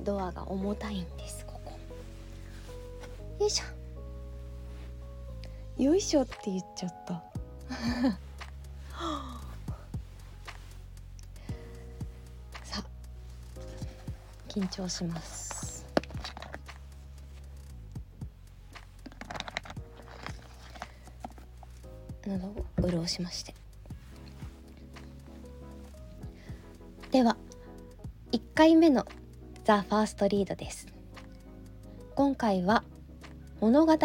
ドアが重たいんですここ。よいしょ。よいしょって言っちゃった。さあ緊張します。喉を潤しまして。では1回目のザ・ファーストリードです。今回は物語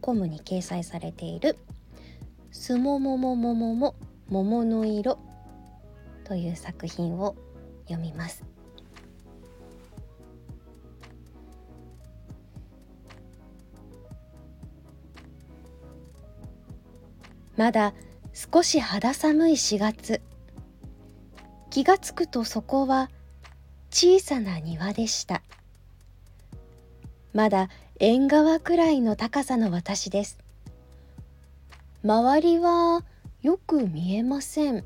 .com に掲載されている「すもももももも桃の色」という作品を読みます。まだ少し肌寒い4月。気がつくとそこは小さな庭でした。まだ縁側くらいの高さの私です。周りはよく見えません。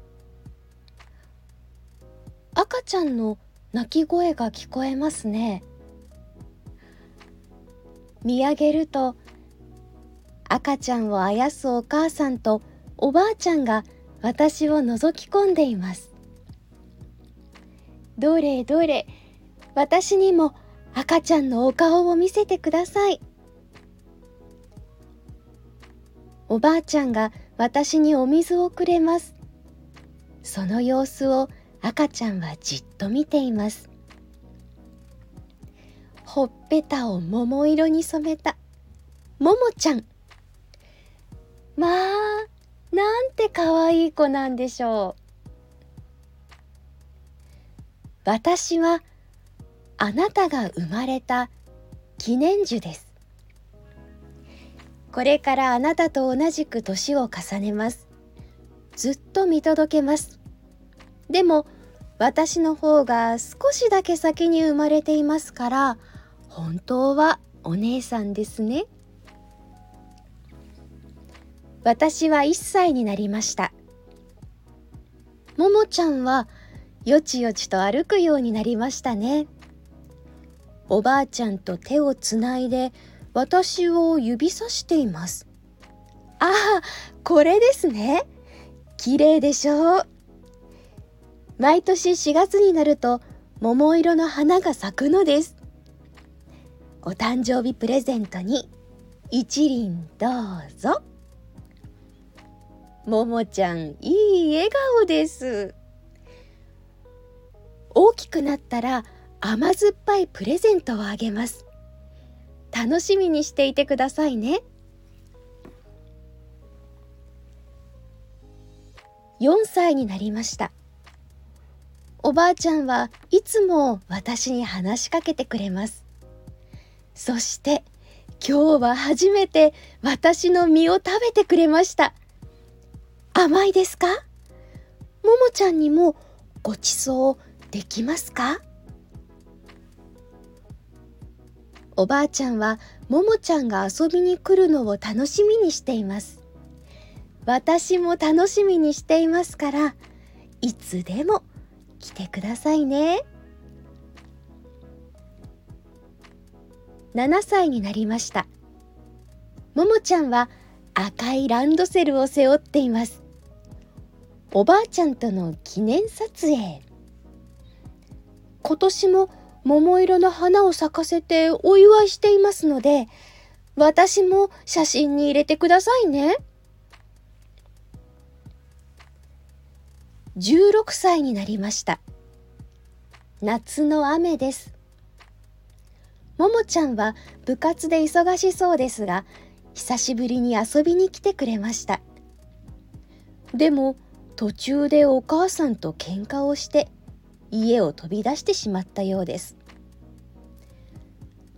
赤ちゃんの泣き声が聞こえますね。見上げると赤ちゃんをあやすお母さんとおばあちゃんが私を覗き込んでいます。どれどれ。私にも赤ちゃんのお顔を見せてください。おばあちゃんが私にお水をくれます。その様子を赤ちゃんはじっと見ています。ほっぺたを桃色に染めた。ももちゃん。まあなんて可愛い子なんでしょう。私はあなたが生まれた記念樹です。これからあなたと同じく年を重ねます。ずっと見届けます。でも私の方が少しだけ先に生まれていますから本当はお姉さんですね。私は1歳になりました。ももちゃんはよちよちと歩くようになりましたね。おばあちゃんと手をつないで私を指さしています。ああこれですね。綺麗でしょう。毎年4月になると桃色の花が咲くのです。お誕生日プレゼントに一輪どうぞ。ももちゃんいい笑顔です。大きくなったら甘酸っぱいプレゼントをあげます。楽しみにしていてくださいね。4歳になりました。おばあちゃんはいつも私に話しかけてくれます。そして今日は初めて私の実を食べてくれました。甘いですか？ももちゃんにもごちそうできますか？おばあちゃんはももちゃんが遊びに来るのを楽しみにしています。私も楽しみにしていますからいつでも来てくださいね。7歳になりました。ももちゃんは赤いランドセルを背負っています。おばあちゃんとの記念撮影。今年も桃色の花を咲かせてお祝いしていますので、私も写真に入れてくださいね。16歳になりました。夏の雨です。ももちゃんは部活で忙しそうですが、久しぶりに遊びに来てくれました。でも途中でお母さんと喧嘩をして家を飛び出してしまったようです。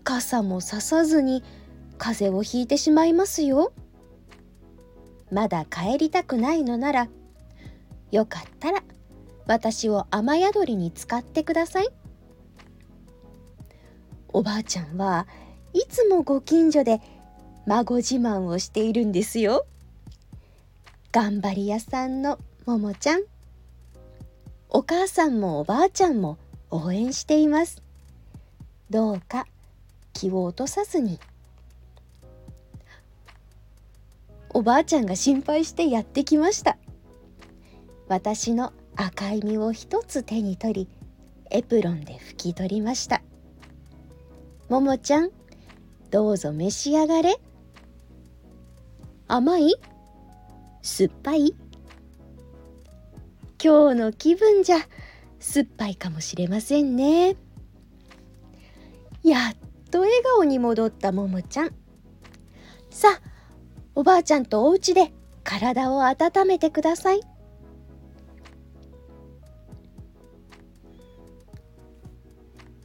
傘もささずに風邪をひいてしまいますよ。まだ帰りたくないのならよかったら私を雨宿りに使ってください。おばあちゃんはいつもご近所で孫自慢をしているんですよ。頑張り屋さんのももちゃん。お母さんもおばあちゃんも応援しています。どうか気を落とさずに。おばあちゃんが心配してやってきました。私の赤い実を一つ手に取りエプロンで拭き取りました。ももちゃんどうぞ召し上がれ。甘い？酸っぱい？今日の気分じゃ酸っぱいかもしれませんね。やっと笑顔に戻ったももちゃん。さあおばあちゃんとお家で体を温めてください。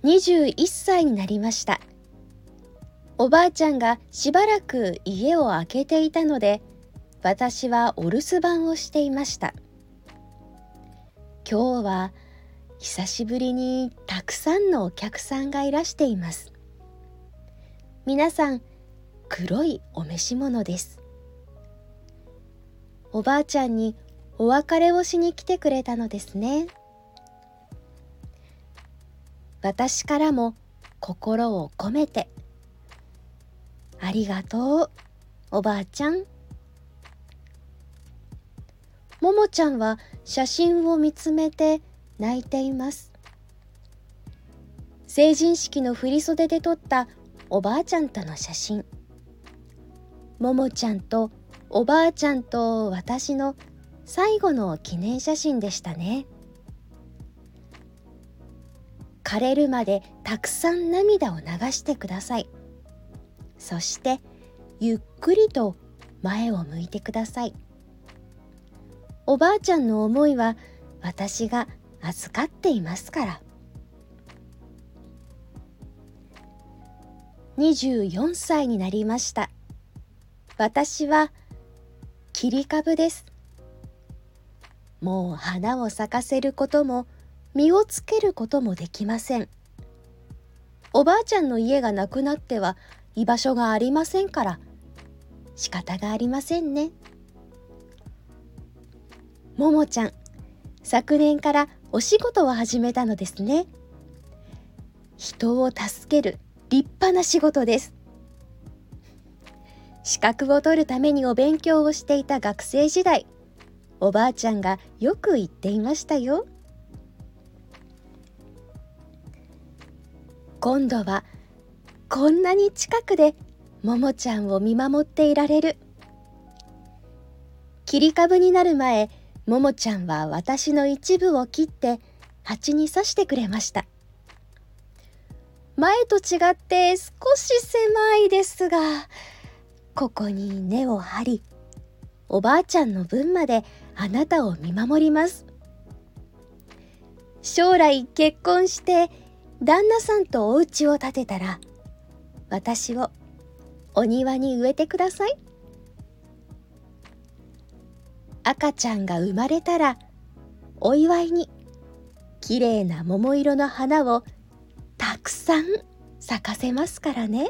21歳になりました。おばあちゃんがしばらく家を空けていたので私はお留守番をしていました。今日は久しぶりにたくさんのお客さんがいらしています。皆さん黒いお召し物です。おばあちゃんにお別れをしに来てくれたのですね。私からも心を込めてありがとうおばあちゃん。もちゃんは写真を見つめて泣いています。成人式の振袖で撮ったおばあちゃんとの写真。ももちゃんとおばあちゃんと私の最後の記念写真でしたね。枯れるまでたくさん涙を流してください。そしてゆっくりと前を向いてください。おばあちゃんの思いは私が預かっていますから。24歳になりました。私は切り株です。もう花を咲かせることも実をつけることもできません。おばあちゃんの家がなくなっては居場所がありませんから。仕方がありませんね。ももちゃん。昨年からお仕事を始めたのですね。人を助ける立派な仕事です。資格を取るためにお勉強をしていた学生時代おばあちゃんがよく言っていましたよ。今度はこんなに近くでももちゃんを見守っていられる。切り株になる前ももちゃんは私の一部を切って蜂に刺してくれました。前と違って少し狭いですがここに根を張りおばあちゃんの分まであなたを見守ります。将来結婚して旦那さんとお家を建てたら私をお庭に植えてください。赤ちゃんが生まれたらお祝いにきれいな桃色の花をたくさん咲かせますからね。